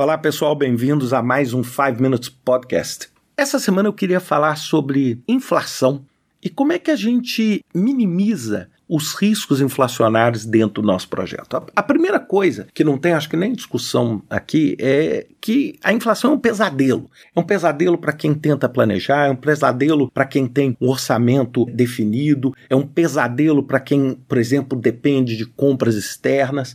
Olá, pessoal, bem-vindos a mais um 5 Minutes Podcast. Essa semana eu queria falar sobre inflação e como é que a gente minimiza os riscos inflacionários dentro do nosso projeto. A, primeira coisa, que não tem acho que nem discussão aqui, é que a inflação é um pesadelo. É um pesadelo para quem tenta planejar, é um pesadelo para quem tem um orçamento definido, é um pesadelo para quem, por exemplo, depende de compras externas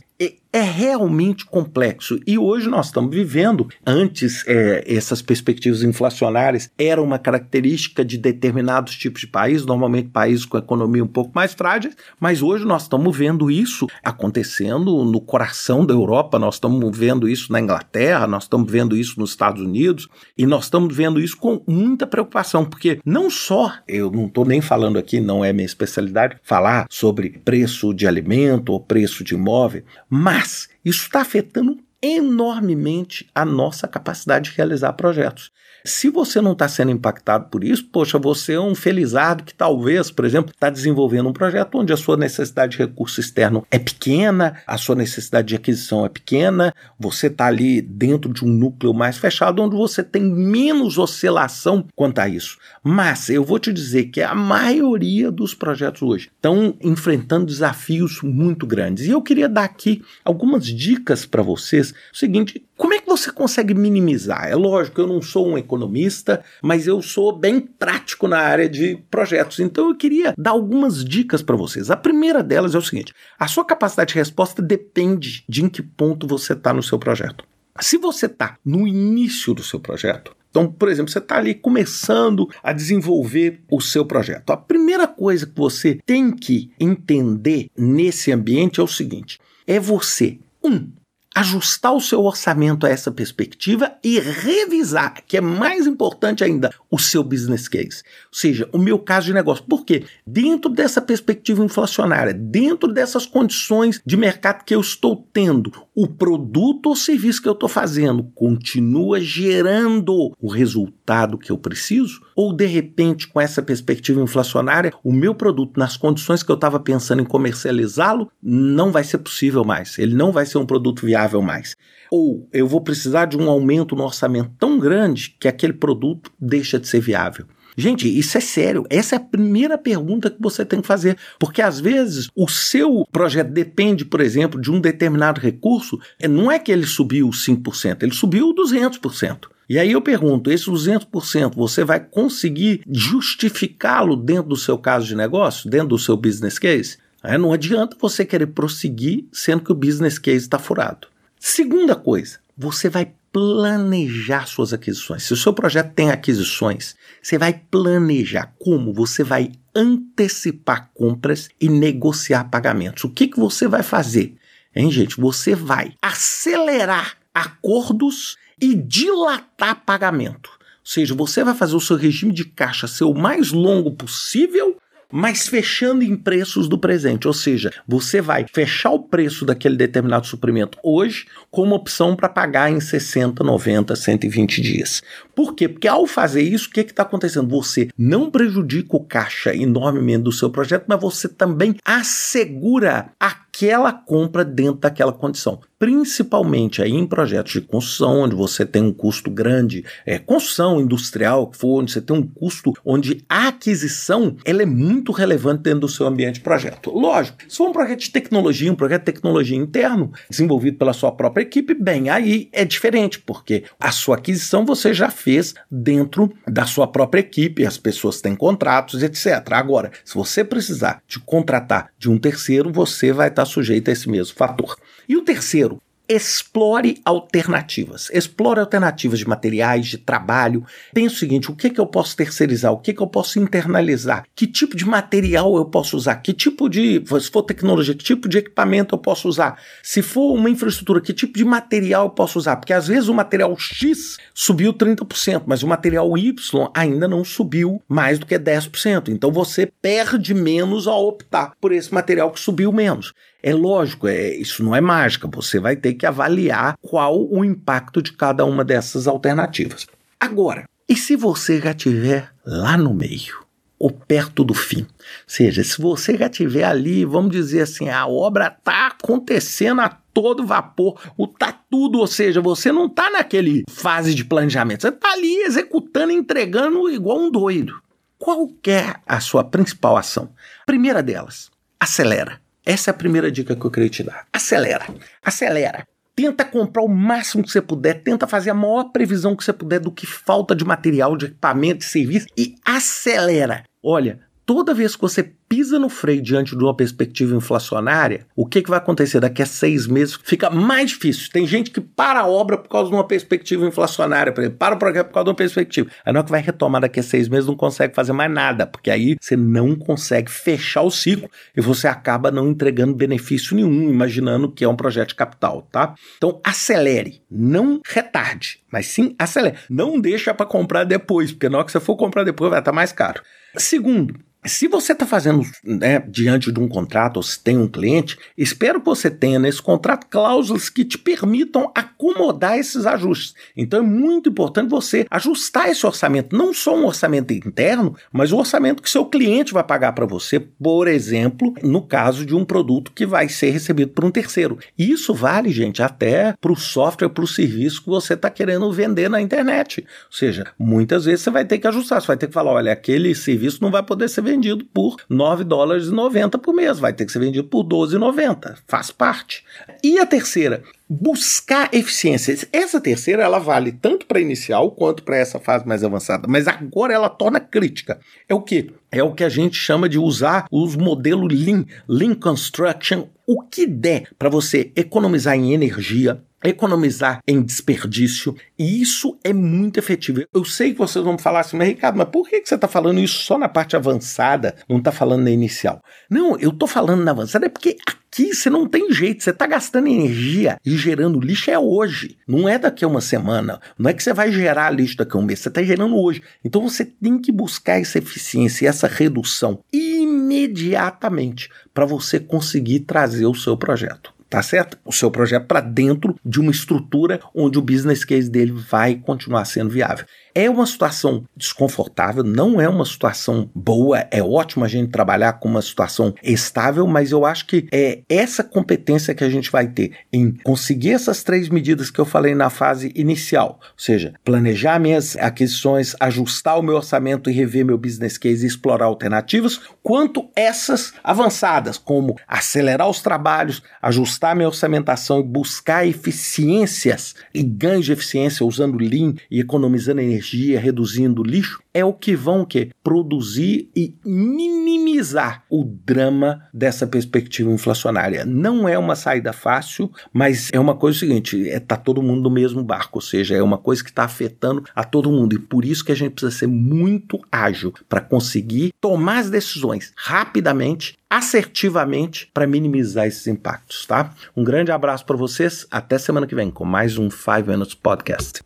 é realmente complexo. E hoje nós estamos vivendo, antes é, essas perspectivas inflacionárias eram uma característica de determinados tipos de países, normalmente países com economia um pouco mais frágil, mas hoje nós estamos vendo isso acontecendo no coração da Europa, nós estamos vendo isso na Inglaterra, nós estamos vendo isso nos Estados Unidos, e nós estamos vendo isso com muita preocupação, porque não só, eu não estou nem falando aqui, não é minha especialidade, falar sobre preço de alimento ou preço de imóvel, mas isso está afetando enormemente a nossa capacidade de realizar projetos. Se você não está sendo impactado por isso, poxa, você é um felizardo que talvez, por exemplo, está desenvolvendo um projeto onde a sua necessidade de recurso externo é pequena, a sua necessidade de aquisição é pequena, você está ali dentro de um núcleo mais fechado, onde você tem menos oscilação quanto a isso. Mas eu vou te dizer que a maioria dos projetos hoje estão enfrentando desafios muito grandes. E eu queria dar aqui algumas dicas para vocês. O seguinte, como é que você consegue minimizar? É lógico, eu não sou um economista, mas eu sou bem prático na área de projetos. Então eu queria dar algumas dicas para vocês. A primeira delas é o seguinte: a sua capacidade de resposta depende de em que ponto você está no seu projeto. Se você está no início do seu projeto, então, por exemplo, você está ali começando a desenvolver o seu projeto. A primeira coisa que você tem que entender nesse ambiente é o seguinte: é você, um, ajustar o seu orçamento a essa perspectiva e revisar, que é mais importante ainda, o seu business case. Ou seja, o meu caso de negócio. Por quê? Dentro dessa perspectiva inflacionária, dentro dessas condições de mercado que eu estou tendo, o produto ou serviço que eu estou fazendo continua gerando o resultado que eu preciso? Ou de repente, com essa perspectiva inflacionária, o meu produto, nas condições que eu estava pensando em comercializá-lo, não vai ser possível mais. Ele não vai ser um produto viável mais. Ou eu vou precisar de um aumento no orçamento tão grande que aquele produto deixa de ser viável. Gente, isso é sério. Essa é a primeira pergunta que você tem que fazer. Porque às vezes o seu projeto depende, por exemplo, de um determinado recurso. Não é que ele subiu 5%, ele subiu 200%. E aí eu pergunto: esse 200% você vai conseguir justificá-lo dentro do seu caso de negócio, dentro do seu business case? É, não adianta você querer prosseguir sendo que o business case está furado. Segunda coisa, você vai planejar suas aquisições. Se o seu projeto tem aquisições, você vai planejar como você vai antecipar compras e negociar pagamentos. O que, que você vai fazer? Hein, gente? Você vai acelerar acordos e dilatar pagamento. Ou seja, você vai fazer o seu regime de caixa ser o mais longo possível mas fechando em preços do presente. Ou seja, você vai fechar o preço daquele determinado suprimento hoje com uma opção para pagar em 60, 90, 120 dias. Por quê? Porque ao fazer isso, o que está acontecendo? Você não prejudica o caixa enormemente do seu projeto, mas você também assegura aquela compra dentro daquela condição principalmente aí em projetos de construção, onde você tem um custo grande, é, construção industrial, que for, onde você tem um custo onde a aquisição ela é muito relevante dentro do seu ambiente de projeto. Lógico, se for um projeto de tecnologia, um projeto de tecnologia interno, desenvolvido pela sua própria equipe, bem, aí é diferente, porque a sua aquisição você já fez dentro da sua própria equipe, as pessoas têm contratos, etc. Agora, se você precisar de contratar de um terceiro, você vai estar sujeito a esse mesmo fator. E o terceiro, explore alternativas. Explore alternativas de materiais, de trabalho. Pense o seguinte: o que, que eu posso terceirizar? O que, que eu posso internalizar? Que tipo de material eu posso usar? Que tipo de, se for tecnologia, que tipo de equipamento eu posso usar? Se for uma infraestrutura, que tipo de material eu posso usar? Porque às vezes o material X subiu 30%, mas o material Y ainda não subiu mais do que 10%. Então você perde menos ao optar por esse material que subiu menos. É lógico, é, isso não é mágica, você vai ter que avaliar qual o impacto de cada uma dessas alternativas. Agora, e se você já estiver lá no meio? ou perto do fim. Ou seja, se você já estiver ali, vamos dizer assim, a obra está acontecendo a todo vapor, o tá tudo, ou seja, você não está naquele fase de planejamento, você está ali executando, entregando igual um doido. Qual é a sua principal ação? Primeira delas, acelera. Essa é a primeira dica que eu queria te dar. Acelera. Acelera. Tenta comprar o máximo que você puder, tenta fazer a maior previsão que você puder do que falta de material, de equipamento, de serviço e acelera. Olha, toda vez que você pisa no freio diante de uma perspectiva inflacionária, o que, que vai acontecer daqui a seis meses? Fica mais difícil. Tem gente que para a obra por causa de uma perspectiva inflacionária, por exemplo, para o projeto por causa de uma perspectiva. Aí na hora que vai retomar daqui a seis meses, não consegue fazer mais nada, porque aí você não consegue fechar o ciclo e você acaba não entregando benefício nenhum, imaginando que é um projeto de capital, tá? Então acelere, não retarde, mas sim acelere. Não deixa para comprar depois, porque na hora que você for comprar depois vai estar mais caro. Segundo, se você está fazendo né, diante de um contrato, ou se tem um cliente, espero que você tenha nesse contrato cláusulas que te permitam acomodar esses ajustes. Então é muito importante você ajustar esse orçamento, não só um orçamento interno, mas o orçamento que seu cliente vai pagar para você, por exemplo, no caso de um produto que vai ser recebido por um terceiro. Isso vale, gente, até para o software, para o serviço que você está querendo vender na internet. Ou seja, muitas vezes você vai ter que ajustar, você vai ter que falar: olha, aquele serviço não vai poder ser vendido vendido por 9 dólares e 90 por mês, vai ter que ser vendido por 12,90, faz parte. E a terceira, buscar eficiência. Essa terceira ela vale tanto para inicial quanto para essa fase mais avançada, mas agora ela torna crítica. É o que? É o que a gente chama de usar os modelos Lean, Lean Construction, o que der para você economizar em energia, economizar em desperdício, e isso é muito efetivo. Eu sei que vocês vão falar assim, mas Ricardo, mas por que você está falando isso só na parte avançada, não está falando na inicial? Não, eu estou falando na avançada é porque aqui você não tem jeito, você está gastando energia e gerando lixo é hoje, não é daqui a uma semana, não é que você vai gerar lixo daqui a um mês, você está gerando hoje. Então você tem que buscar essa eficiência, essa redução imediatamente para você conseguir trazer o seu projeto tá certo? O seu projeto para dentro de uma estrutura onde o business case dele vai continuar sendo viável. É uma situação desconfortável, não é uma situação boa, é ótimo a gente trabalhar com uma situação estável, mas eu acho que é essa competência que a gente vai ter em conseguir essas três medidas que eu falei na fase inicial, ou seja, planejar minhas aquisições, ajustar o meu orçamento e rever meu business case e explorar alternativas, quanto essas avançadas, como acelerar os trabalhos, ajustar minha orçamentação e buscar eficiências e ganhos de eficiência usando Lean e economizando energia reduzindo lixo, é o que vão o quê? produzir e minimizar o drama dessa perspectiva inflacionária. Não é uma saída fácil, mas é uma coisa seguinte, é tá todo mundo no mesmo barco, ou seja, é uma coisa que está afetando a todo mundo e por isso que a gente precisa ser muito ágil para conseguir tomar as decisões rapidamente assertivamente para minimizar esses impactos, tá? Um grande abraço para vocês, até semana que vem com mais um 5 Minutes Podcast.